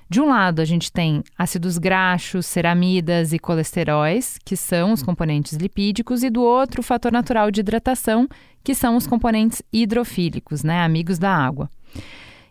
De um lado, a gente tem ácidos graxos, ceramidas e colesteróis, que são os componentes lipídicos, e do outro, o fator natural de hidratação, que são os componentes hidrofílicos, né, amigos da água.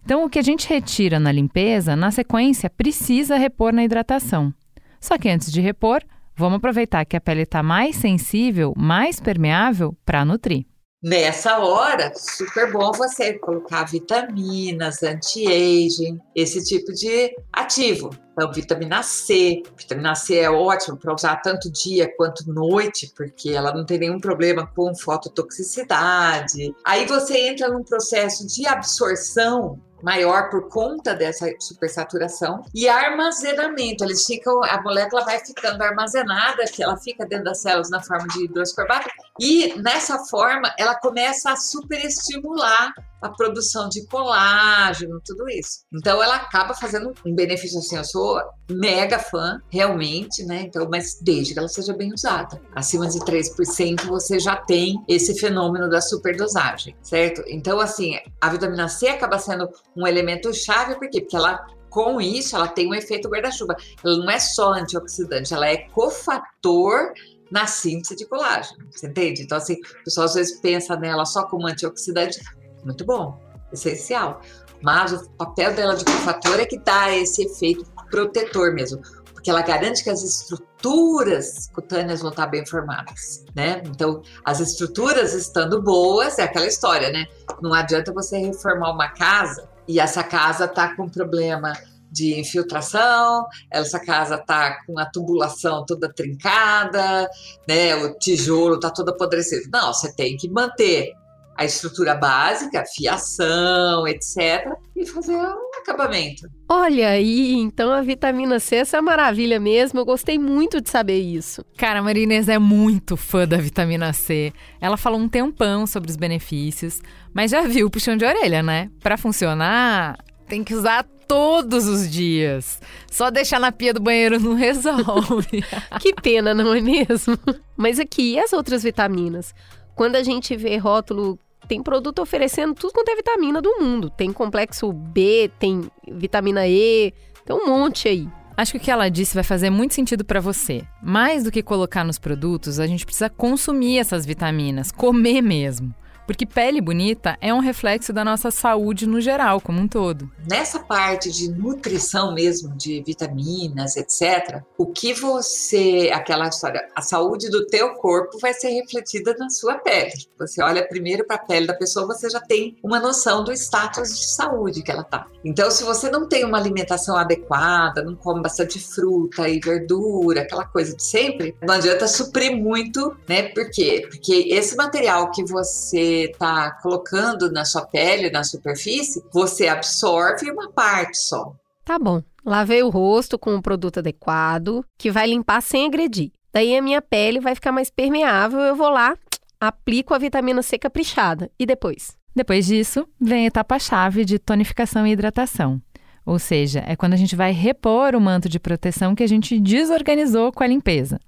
Então, o que a gente retira na limpeza, na sequência, precisa repor na hidratação. Só que antes de repor, vamos aproveitar que a pele está mais sensível, mais permeável, para nutrir. Nessa hora, super bom você colocar vitaminas, anti-aging, esse tipo de ativo. Então, vitamina C. Vitamina C é ótimo para usar tanto dia quanto noite, porque ela não tem nenhum problema com fototoxicidade. Aí você entra num processo de absorção maior por conta dessa supersaturação e armazenamento. Eles ficam, a molécula vai ficando armazenada, que ela fica dentro das células na forma de hidroascorbato e nessa forma ela começa a superestimular a produção de colágeno, tudo isso. Então ela acaba fazendo um benefício assim. Eu sou mega fã, realmente, né? Então, mas desde que ela seja bem usada. Acima de 3% você já tem esse fenômeno da superdosagem, certo? Então, assim, a vitamina C acaba sendo um elemento chave, por quê? Porque ela com isso, ela tem um efeito guarda-chuva. Ela não é só antioxidante, ela é cofator na síntese de colágeno, você entende? Então, assim, o pessoal às vezes pensa nela só como antioxidante, muito bom, essencial. Mas o papel dela de cofator é que dá esse efeito protetor mesmo, porque ela garante que as estruturas cutâneas vão estar bem formadas, né? Então, as estruturas estando boas, é aquela história, né? Não adianta você reformar uma casa e essa casa tá com problema de infiltração, essa casa tá com a tubulação toda trincada, né? O tijolo tá todo apodrecido. Não, você tem que manter a estrutura básica, fiação, etc., e fazer um acabamento. Olha aí, então a vitamina C essa é maravilha mesmo. Eu gostei muito de saber isso. Cara, a Marinês é muito fã da vitamina C. Ela falou um tempão sobre os benefícios, mas já viu o puxão de orelha, né? Para funcionar, tem que usar todos os dias. Só deixar na pia do banheiro não resolve. que pena, não é mesmo? Mas aqui, e as outras vitaminas? Quando a gente vê rótulo, tem produto oferecendo tudo quanto é vitamina do mundo. Tem complexo B, tem vitamina E, tem um monte aí. Acho que o que ela disse vai fazer muito sentido para você. Mais do que colocar nos produtos, a gente precisa consumir essas vitaminas, comer mesmo. Porque pele bonita é um reflexo da nossa saúde no geral, como um todo. Nessa parte de nutrição mesmo, de vitaminas, etc., o que você, aquela história, a saúde do teu corpo vai ser refletida na sua pele. Você olha primeiro para a pele da pessoa, você já tem uma noção do status de saúde que ela tá. Então, se você não tem uma alimentação adequada, não come bastante fruta e verdura, aquela coisa de sempre, não adianta suprir muito, né? Por quê? Porque esse material que você está colocando na sua pele, na superfície, você absorve uma parte só. Tá bom. Lavei o rosto com um produto adequado, que vai limpar sem agredir. Daí a minha pele vai ficar mais permeável, eu vou lá, aplico a vitamina C caprichada. E depois? Depois disso, vem a etapa-chave de tonificação e hidratação. Ou seja, é quando a gente vai repor o manto de proteção que a gente desorganizou com a limpeza.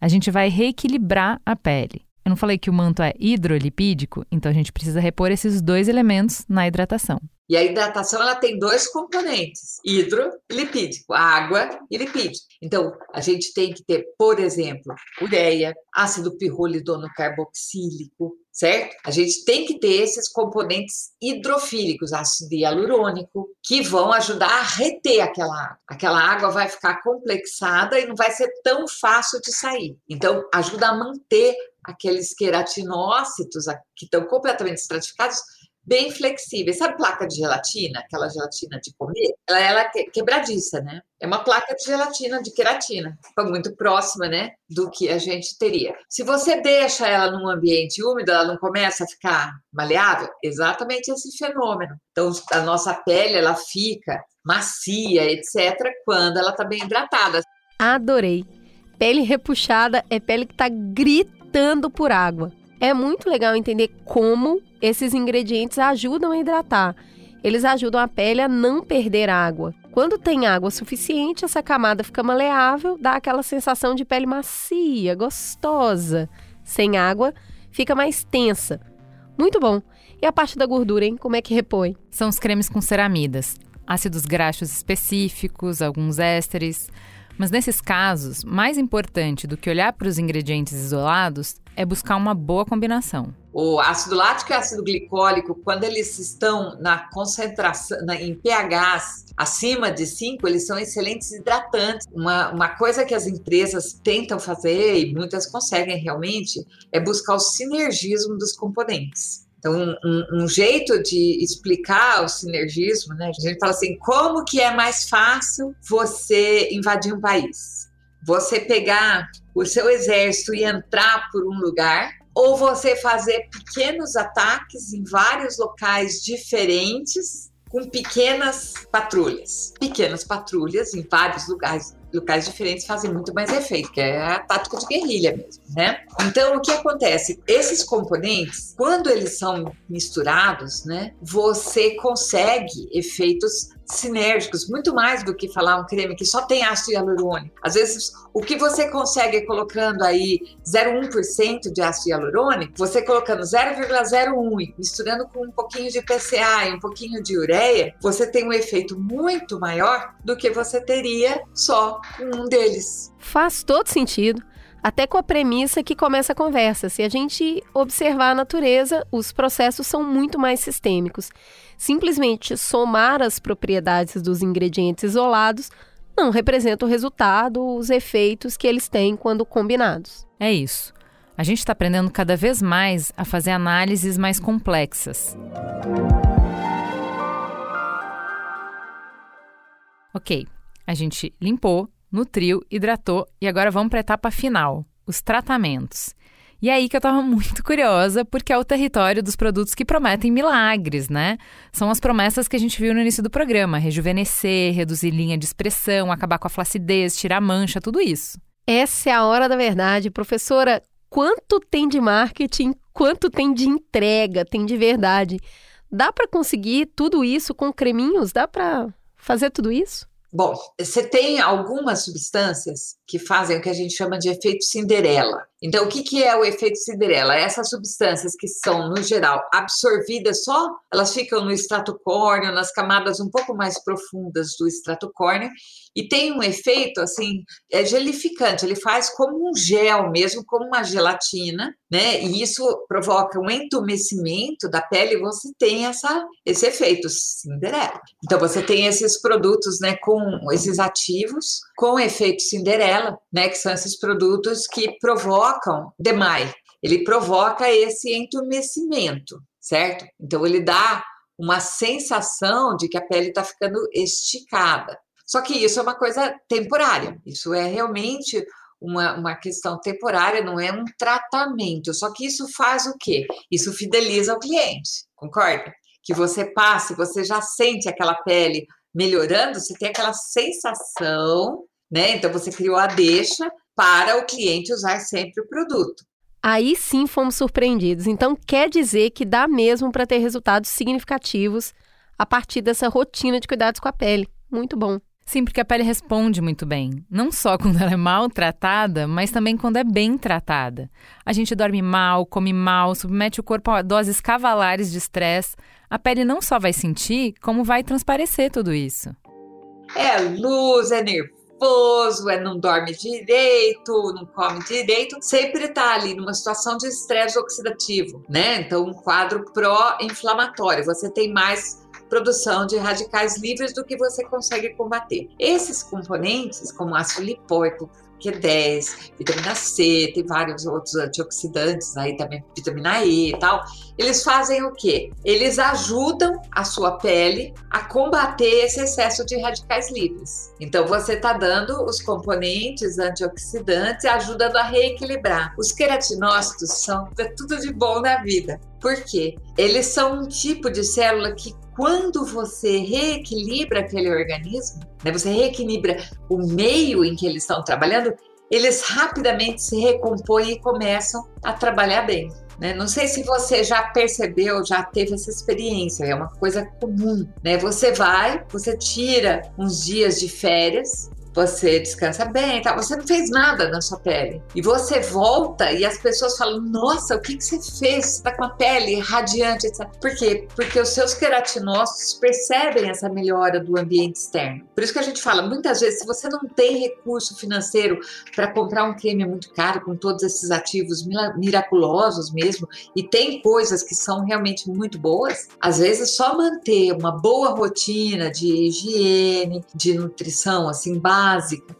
A gente vai reequilibrar a pele. Eu não falei que o manto é hidrolipídico, então a gente precisa repor esses dois elementos na hidratação. E a hidratação ela tem dois componentes: hidro e lipídico, água e lipídico. Então, a gente tem que ter, por exemplo, ureia, ácido pirrolidono carboxílico, certo? A gente tem que ter esses componentes hidrofílicos, ácido hialurônico, que vão ajudar a reter aquela água. Aquela água vai ficar complexada e não vai ser tão fácil de sair. Então, ajuda a manter aqueles queratinócitos que estão completamente estratificados bem flexíveis. Sabe placa de gelatina? Aquela gelatina de comer? Ela, ela é quebradiça, né? É uma placa de gelatina, de queratina. Muito próxima, né? Do que a gente teria. Se você deixa ela num ambiente úmido, ela não começa a ficar maleável? Exatamente esse fenômeno. Então, a nossa pele, ela fica macia, etc., quando ela está bem hidratada. Adorei. Pele repuxada é pele que está gritando por água. É muito legal entender como esses ingredientes ajudam a hidratar. Eles ajudam a pele a não perder água. Quando tem água suficiente, essa camada fica maleável, dá aquela sensação de pele macia, gostosa. Sem água, fica mais tensa. Muito bom. E a parte da gordura, hein? Como é que repõe? São os cremes com ceramidas, ácidos graxos específicos, alguns ésteres. Mas nesses casos, mais importante do que olhar para os ingredientes isolados é buscar uma boa combinação. O ácido lático e o ácido glicólico, quando eles estão na concentração, na, em pHs acima de 5, eles são excelentes hidratantes. Uma, uma coisa que as empresas tentam fazer, e muitas conseguem realmente, é buscar o sinergismo dos componentes. Então, um, um, jeito de explicar o sinergismo, né? A gente fala assim, como que é mais fácil você invadir um país? Você pegar o seu exército e entrar por um lugar ou você fazer pequenos ataques em vários locais diferentes com pequenas patrulhas. Pequenas patrulhas em vários lugares, locais diferentes fazem muito mais efeito, que é a tática de guerrilha mesmo, né? Então, o que acontece? Esses componentes, quando eles são misturados, né, você consegue efeitos sinérgicos, muito mais do que falar um creme que só tem ácido hialurônico. Às vezes, o que você consegue colocando aí 0,1% de ácido hialurônico, você colocando 0,01 misturando com um pouquinho de PCA e um pouquinho de ureia, você tem um efeito muito maior do que você teria só com um deles. Faz todo sentido até com a premissa que começa a conversa. Se a gente observar a natureza, os processos são muito mais sistêmicos. Simplesmente somar as propriedades dos ingredientes isolados não representa o resultado, os efeitos que eles têm quando combinados. É isso. A gente está aprendendo cada vez mais a fazer análises mais complexas. Ok, a gente limpou, nutriu, hidratou e agora vamos para a etapa final, os tratamentos. E é aí que eu estava muito curiosa, porque é o território dos produtos que prometem milagres, né? São as promessas que a gente viu no início do programa: rejuvenescer, reduzir linha de expressão, acabar com a flacidez, tirar mancha, tudo isso. Essa é a hora da verdade, professora. Quanto tem de marketing, quanto tem de entrega, tem de verdade? Dá para conseguir tudo isso com creminhos? Dá para fazer tudo isso? Bom, você tem algumas substâncias que fazem o que a gente chama de efeito Cinderela. Então, o que, que é o efeito Cinderela? Essas substâncias que são, no geral, absorvidas só, elas ficam no extrato córneo, nas camadas um pouco mais profundas do extrato córneo, e tem um efeito, assim, é gelificante, ele faz como um gel mesmo, como uma gelatina, né? E isso provoca um entumecimento da pele e você tem essa, esse efeito Cinderela. Então, você tem esses produtos, né, com esses ativos, com efeito Cinderela, né, que são esses produtos que provocam demais. Ele provoca esse entumecimento, certo? Então ele dá uma sensação de que a pele está ficando esticada. Só que isso é uma coisa temporária. Isso é realmente uma, uma questão temporária, não é um tratamento. Só que isso faz o quê? Isso fideliza o cliente, concorda? Que você passe, você já sente aquela pele melhorando, você tem aquela sensação né? Então você criou a deixa para o cliente usar sempre o produto. Aí sim fomos surpreendidos. Então quer dizer que dá mesmo para ter resultados significativos a partir dessa rotina de cuidados com a pele. Muito bom. Sim, porque a pele responde muito bem. Não só quando ela é mal tratada, mas também quando é bem tratada. A gente dorme mal, come mal, submete o corpo a doses cavalares de estresse. A pele não só vai sentir, como vai transparecer tudo isso. É luz, é nervoso nervoso, é não dorme direito, não come direito, sempre está ali numa situação de estresse oxidativo, né? Então, um quadro pró-inflamatório. Você tem mais produção de radicais livres do que você consegue combater. Esses componentes, como ácido lipóico, Q10, vitamina C, tem vários outros antioxidantes aí também, vitamina E e tal. Eles fazem o quê? Eles ajudam a sua pele a combater esse excesso de radicais livres. Então você está dando os componentes antioxidantes ajudando a reequilibrar. Os queratinócitos são é tudo de bom na vida. Por quê? Eles são um tipo de célula que quando você reequilibra aquele organismo, né, você reequilibra o meio em que eles estão trabalhando, eles rapidamente se recompõem e começam a trabalhar bem. Né? Não sei se você já percebeu, já teve essa experiência, é uma coisa comum. Né? Você vai, você tira uns dias de férias, você descansa bem, tá? você não fez nada na sua pele. E você volta e as pessoas falam: Nossa, o que, que você fez? Você tá com a pele radiante. Etc. Por quê? Porque os seus queratinócitos percebem essa melhora do ambiente externo. Por isso que a gente fala: muitas vezes, se você não tem recurso financeiro para comprar um creme muito caro, com todos esses ativos miraculosos mesmo, e tem coisas que são realmente muito boas, às vezes só manter uma boa rotina de higiene, de nutrição assim básica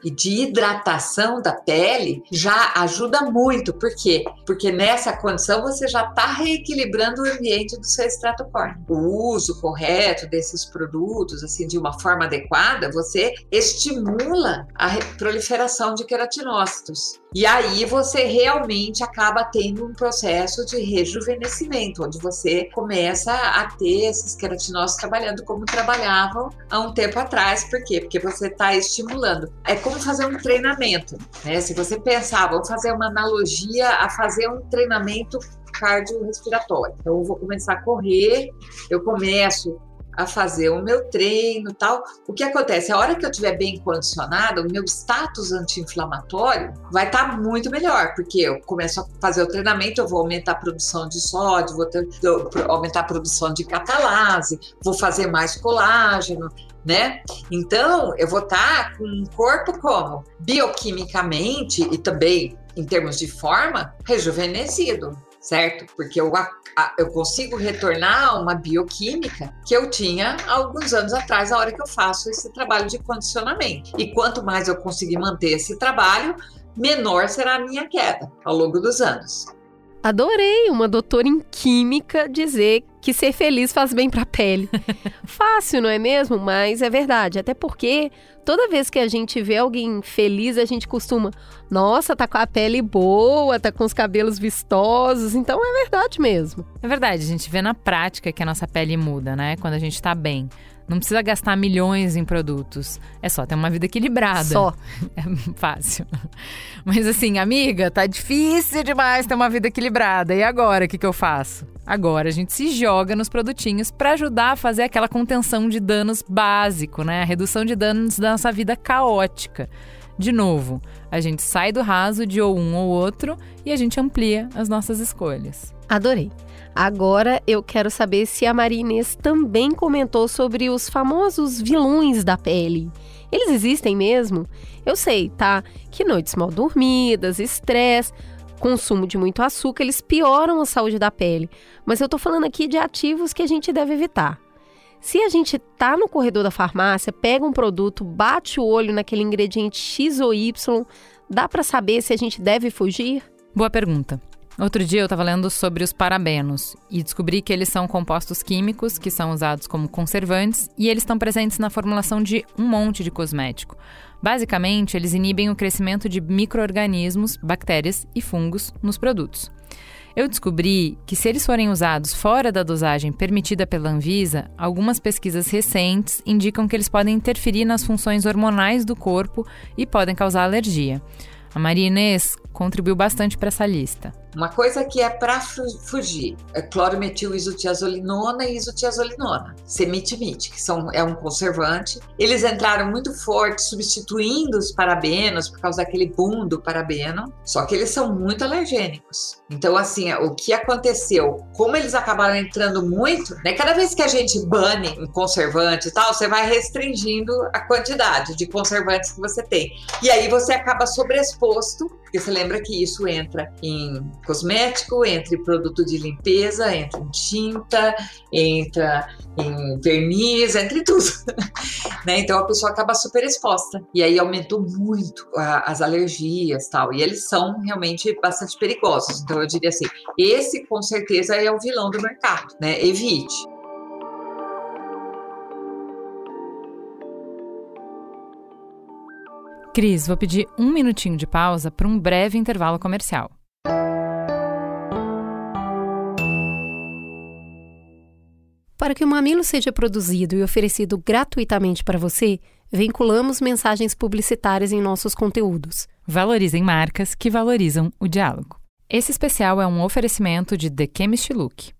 e de hidratação da pele já ajuda muito. Por quê? Porque nessa condição você já está reequilibrando o ambiente do seu extrato córneo. O uso correto desses produtos, assim, de uma forma adequada, você estimula a proliferação de queratinócitos. E aí você realmente acaba tendo um processo de rejuvenescimento, onde você começa a ter esses queratinócitos trabalhando como trabalhavam há um tempo atrás. Por quê? Porque você está estimulando. É como fazer um treinamento, né? Se você pensar, vamos fazer uma analogia a fazer um treinamento cardiorrespiratório. Então, eu vou começar a correr, eu começo a fazer o meu treino tal. O que acontece? A hora que eu estiver bem condicionada, o meu status anti-inflamatório vai estar tá muito melhor, porque eu começo a fazer o treinamento, eu vou aumentar a produção de sódio, vou ter, aumentar a produção de catalase, vou fazer mais colágeno, né? Então, eu vou estar tá com um corpo como bioquimicamente e também em termos de forma rejuvenescido certo? Porque eu, eu consigo retornar a uma bioquímica que eu tinha alguns anos atrás, na hora que eu faço esse trabalho de condicionamento. E quanto mais eu conseguir manter esse trabalho, menor será a minha queda ao longo dos anos. Adorei uma doutora em química dizer que ser feliz faz bem para a pele. Fácil, não é mesmo? Mas é verdade. Até porque toda vez que a gente vê alguém feliz, a gente costuma, nossa, tá com a pele boa, tá com os cabelos vistosos. Então é verdade mesmo. É verdade, a gente vê na prática que a nossa pele muda, né? Quando a gente tá bem. Não precisa gastar milhões em produtos. É só ter uma vida equilibrada. Só. É fácil. Mas assim, amiga, tá difícil demais ter uma vida equilibrada. E agora, o que, que eu faço? Agora a gente se joga nos produtinhos para ajudar a fazer aquela contenção de danos básico, né? A redução de danos da nossa vida caótica. De novo, a gente sai do raso de ou um ou outro e a gente amplia as nossas escolhas. Adorei. Agora eu quero saber se a Maria Inês também comentou sobre os famosos vilões da pele. Eles existem mesmo? Eu sei, tá? Que noites mal dormidas, estresse, consumo de muito açúcar, eles pioram a saúde da pele. Mas eu tô falando aqui de ativos que a gente deve evitar. Se a gente tá no corredor da farmácia, pega um produto, bate o olho naquele ingrediente X ou Y, dá para saber se a gente deve fugir? Boa pergunta. Outro dia eu estava lendo sobre os parabenos e descobri que eles são compostos químicos que são usados como conservantes e eles estão presentes na formulação de um monte de cosmético. Basicamente, eles inibem o crescimento de micro-organismos, bactérias e fungos nos produtos. Eu descobri que, se eles forem usados fora da dosagem permitida pela Anvisa, algumas pesquisas recentes indicam que eles podem interferir nas funções hormonais do corpo e podem causar alergia. A Maria Inês contribuiu bastante para essa lista. Uma coisa que é para fugir é clorometil-isotiazolinona e isotiazolinona, semitimite, que são, é um conservante. Eles entraram muito forte substituindo os parabenos por causa daquele boom do parabeno, só que eles são muito alergênicos. Então, assim, o que aconteceu? Como eles acabaram entrando muito, né? Cada vez que a gente bane um conservante e tal, você vai restringindo a quantidade de conservantes que você tem. E aí você acaba sobreexposto porque você lembra que isso entra em cosmético, em produto de limpeza, entra em tinta, entra em verniz, entra em tudo. né? Então a pessoa acaba super exposta. E aí aumentou muito a, as alergias tal. E eles são realmente bastante perigosos. Então eu diria assim: esse com certeza é o vilão do mercado, né? Evite. Cris, vou pedir um minutinho de pausa para um breve intervalo comercial. Para que o Mamilo seja produzido e oferecido gratuitamente para você, vinculamos mensagens publicitárias em nossos conteúdos. Valorizem marcas que valorizam o diálogo. Esse especial é um oferecimento de The Chemist Look.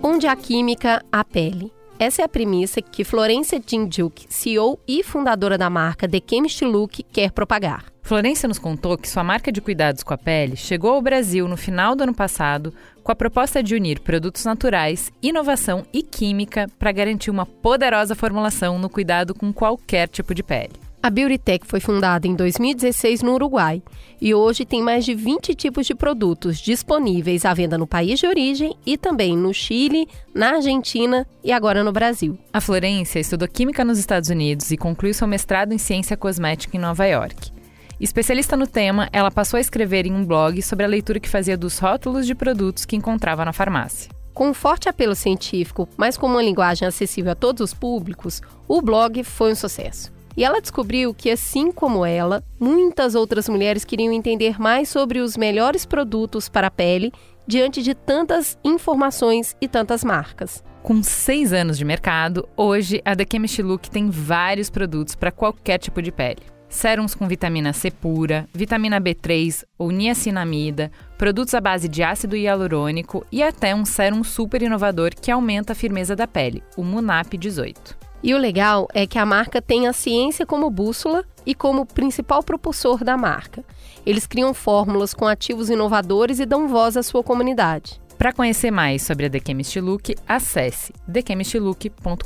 Onde a química, a pele. Essa é a premissa que Florência Jinjuk, CEO e fundadora da marca The Chemist Look, quer propagar. Florência nos contou que sua marca de cuidados com a pele chegou ao Brasil no final do ano passado com a proposta de unir produtos naturais, inovação e química para garantir uma poderosa formulação no cuidado com qualquer tipo de pele. A Beautytech foi fundada em 2016 no Uruguai e hoje tem mais de 20 tipos de produtos disponíveis à venda no país de origem e também no Chile, na Argentina e agora no Brasil. A Florência estudou química nos Estados Unidos e concluiu seu mestrado em ciência cosmética em Nova York. Especialista no tema, ela passou a escrever em um blog sobre a leitura que fazia dos rótulos de produtos que encontrava na farmácia. Com um forte apelo científico, mas com uma linguagem acessível a todos os públicos, o blog foi um sucesso. E ela descobriu que, assim como ela, muitas outras mulheres queriam entender mais sobre os melhores produtos para a pele diante de tantas informações e tantas marcas. Com seis anos de mercado, hoje a The Chemist Look tem vários produtos para qualquer tipo de pele. Sérums com vitamina C pura, vitamina B3 ou niacinamida, produtos à base de ácido hialurônico e até um sérum super inovador que aumenta a firmeza da pele, o Munap 18. E o legal é que a marca tem a ciência como bússola e como principal propulsor da marca. Eles criam fórmulas com ativos inovadores e dão voz à sua comunidade. Para conhecer mais sobre a The Chemist Look, acesse thechemistlook.com.br.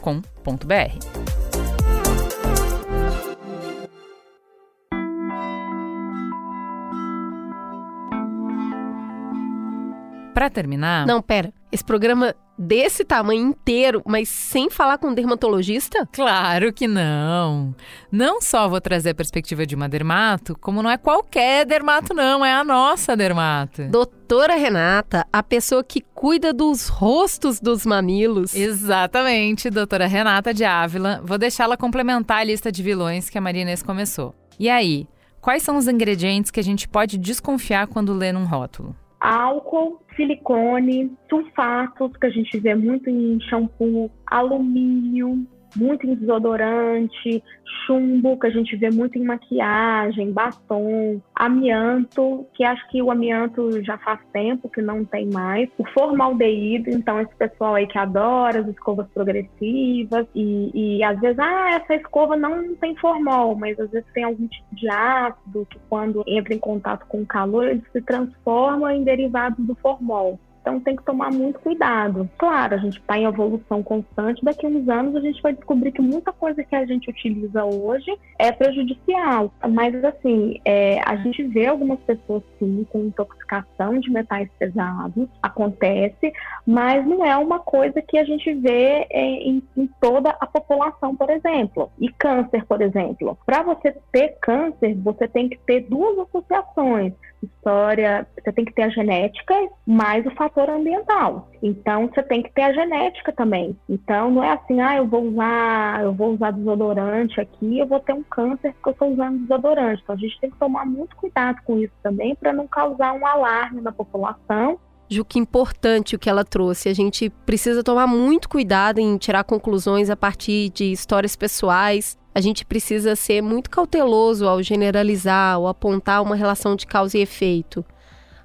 Para terminar. Não, pera. Esse programa desse tamanho inteiro, mas sem falar com um dermatologista? Claro que não. Não só vou trazer a perspectiva de uma dermato, como não é qualquer dermato, não, é a nossa dermato. Doutora Renata, a pessoa que cuida dos rostos dos mamilos. Exatamente, doutora Renata de Ávila. Vou deixá-la complementar a lista de vilões que a Marinês começou. E aí, quais são os ingredientes que a gente pode desconfiar quando lê num rótulo? álcool, silicone, sulfatos, que a gente vê muito em shampoo, alumínio, muito em desodorante, chumbo, que a gente vê muito em maquiagem, batom, amianto, que acho que o amianto já faz tempo que não tem mais, o formaldeído, então esse pessoal aí que adora as escovas progressivas e, e às vezes, ah, essa escova não tem formol, mas às vezes tem algum tipo de ácido que quando entra em contato com o calor, ele se transforma em derivados do formol. Então tem que tomar muito cuidado. Claro, a gente está em evolução constante. Daqui a uns anos a gente vai descobrir que muita coisa que a gente utiliza hoje é prejudicial. Mas assim, é, a gente vê algumas pessoas sim com intoxicação de metais pesados, acontece, mas não é uma coisa que a gente vê é, em, em toda a população, por exemplo. E câncer, por exemplo. Para você ter câncer, você tem que ter duas associações história, você tem que ter a genética mais o fator ambiental. Então você tem que ter a genética também. Então não é assim, ah, eu vou usar, eu vou usar desodorante aqui, eu vou ter um câncer porque eu estou usando desodorante. Então a gente tem que tomar muito cuidado com isso também para não causar um alarme na população Ju, que importante o que ela trouxe. A gente precisa tomar muito cuidado em tirar conclusões a partir de histórias pessoais, a gente precisa ser muito cauteloso ao generalizar ou apontar uma relação de causa e efeito.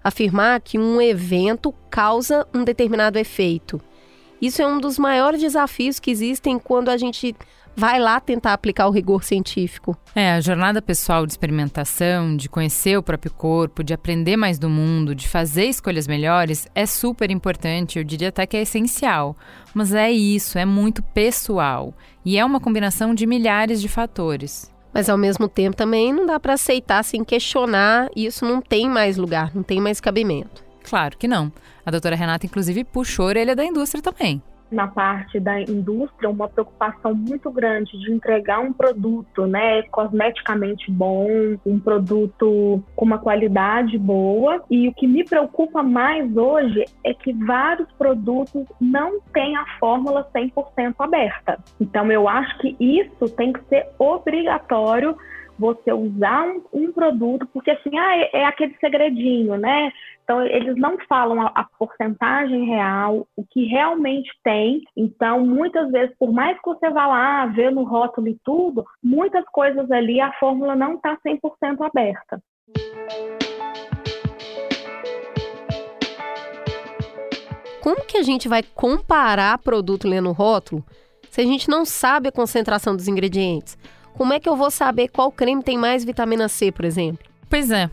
Afirmar que um evento causa um determinado efeito. Isso é um dos maiores desafios que existem quando a gente vai lá tentar aplicar o rigor científico. É, a jornada pessoal de experimentação, de conhecer o próprio corpo, de aprender mais do mundo, de fazer escolhas melhores é super importante, eu diria até que é essencial. Mas é isso, é muito pessoal e é uma combinação de milhares de fatores. Mas ao mesmo tempo também não dá para aceitar sem questionar, e isso não tem mais lugar, não tem mais cabimento. Claro que não. A doutora Renata, inclusive, puxou a orelha da indústria também na parte da indústria uma preocupação muito grande de entregar um produto, né, cosmeticamente bom, um produto com uma qualidade boa. E o que me preocupa mais hoje é que vários produtos não têm a fórmula 100% aberta. Então eu acho que isso tem que ser obrigatório você usar um, um, produto, porque assim, ah, é, é, aquele segredinho, né? Então, eles não falam a, a, porcentagem real, o que realmente tem. Então, muitas vezes, por mais que você vá lá ver no rótulo e tudo, muitas coisas ali a fórmula não está 100% aberta. Como que a gente vai comparar produto lendo rótulo Se a gente não sabe a concentração dos ingredientes, como é que eu vou saber qual creme tem mais vitamina C, por exemplo? Pois é.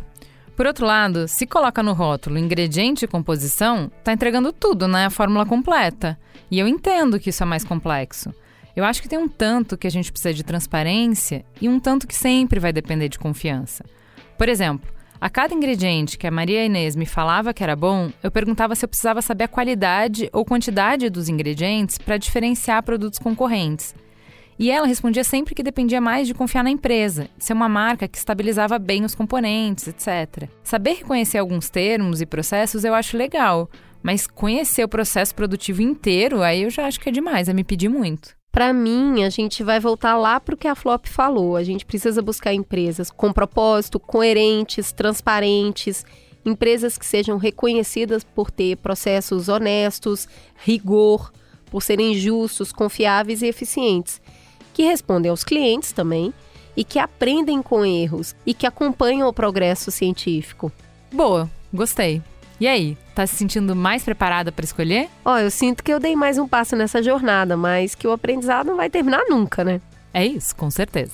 Por outro lado, se coloca no rótulo ingrediente e composição, tá entregando tudo, né? A fórmula completa. E eu entendo que isso é mais complexo. Eu acho que tem um tanto que a gente precisa de transparência e um tanto que sempre vai depender de confiança. Por exemplo, a cada ingrediente que a Maria Inês me falava que era bom, eu perguntava se eu precisava saber a qualidade ou quantidade dos ingredientes para diferenciar produtos concorrentes. E ela respondia sempre que dependia mais de confiar na empresa, ser uma marca que estabilizava bem os componentes, etc. Saber reconhecer alguns termos e processos eu acho legal, mas conhecer o processo produtivo inteiro, aí eu já acho que é demais, é me pedir muito. Para mim, a gente vai voltar lá para o que a Flop falou. A gente precisa buscar empresas com propósito, coerentes, transparentes, empresas que sejam reconhecidas por ter processos honestos, rigor, por serem justos, confiáveis e eficientes, que respondem aos clientes também e que aprendem com erros e que acompanham o progresso científico. Boa, gostei. E aí, tá se sentindo mais preparada para escolher? Ó, oh, eu sinto que eu dei mais um passo nessa jornada, mas que o aprendizado não vai terminar nunca, né? É isso, com certeza.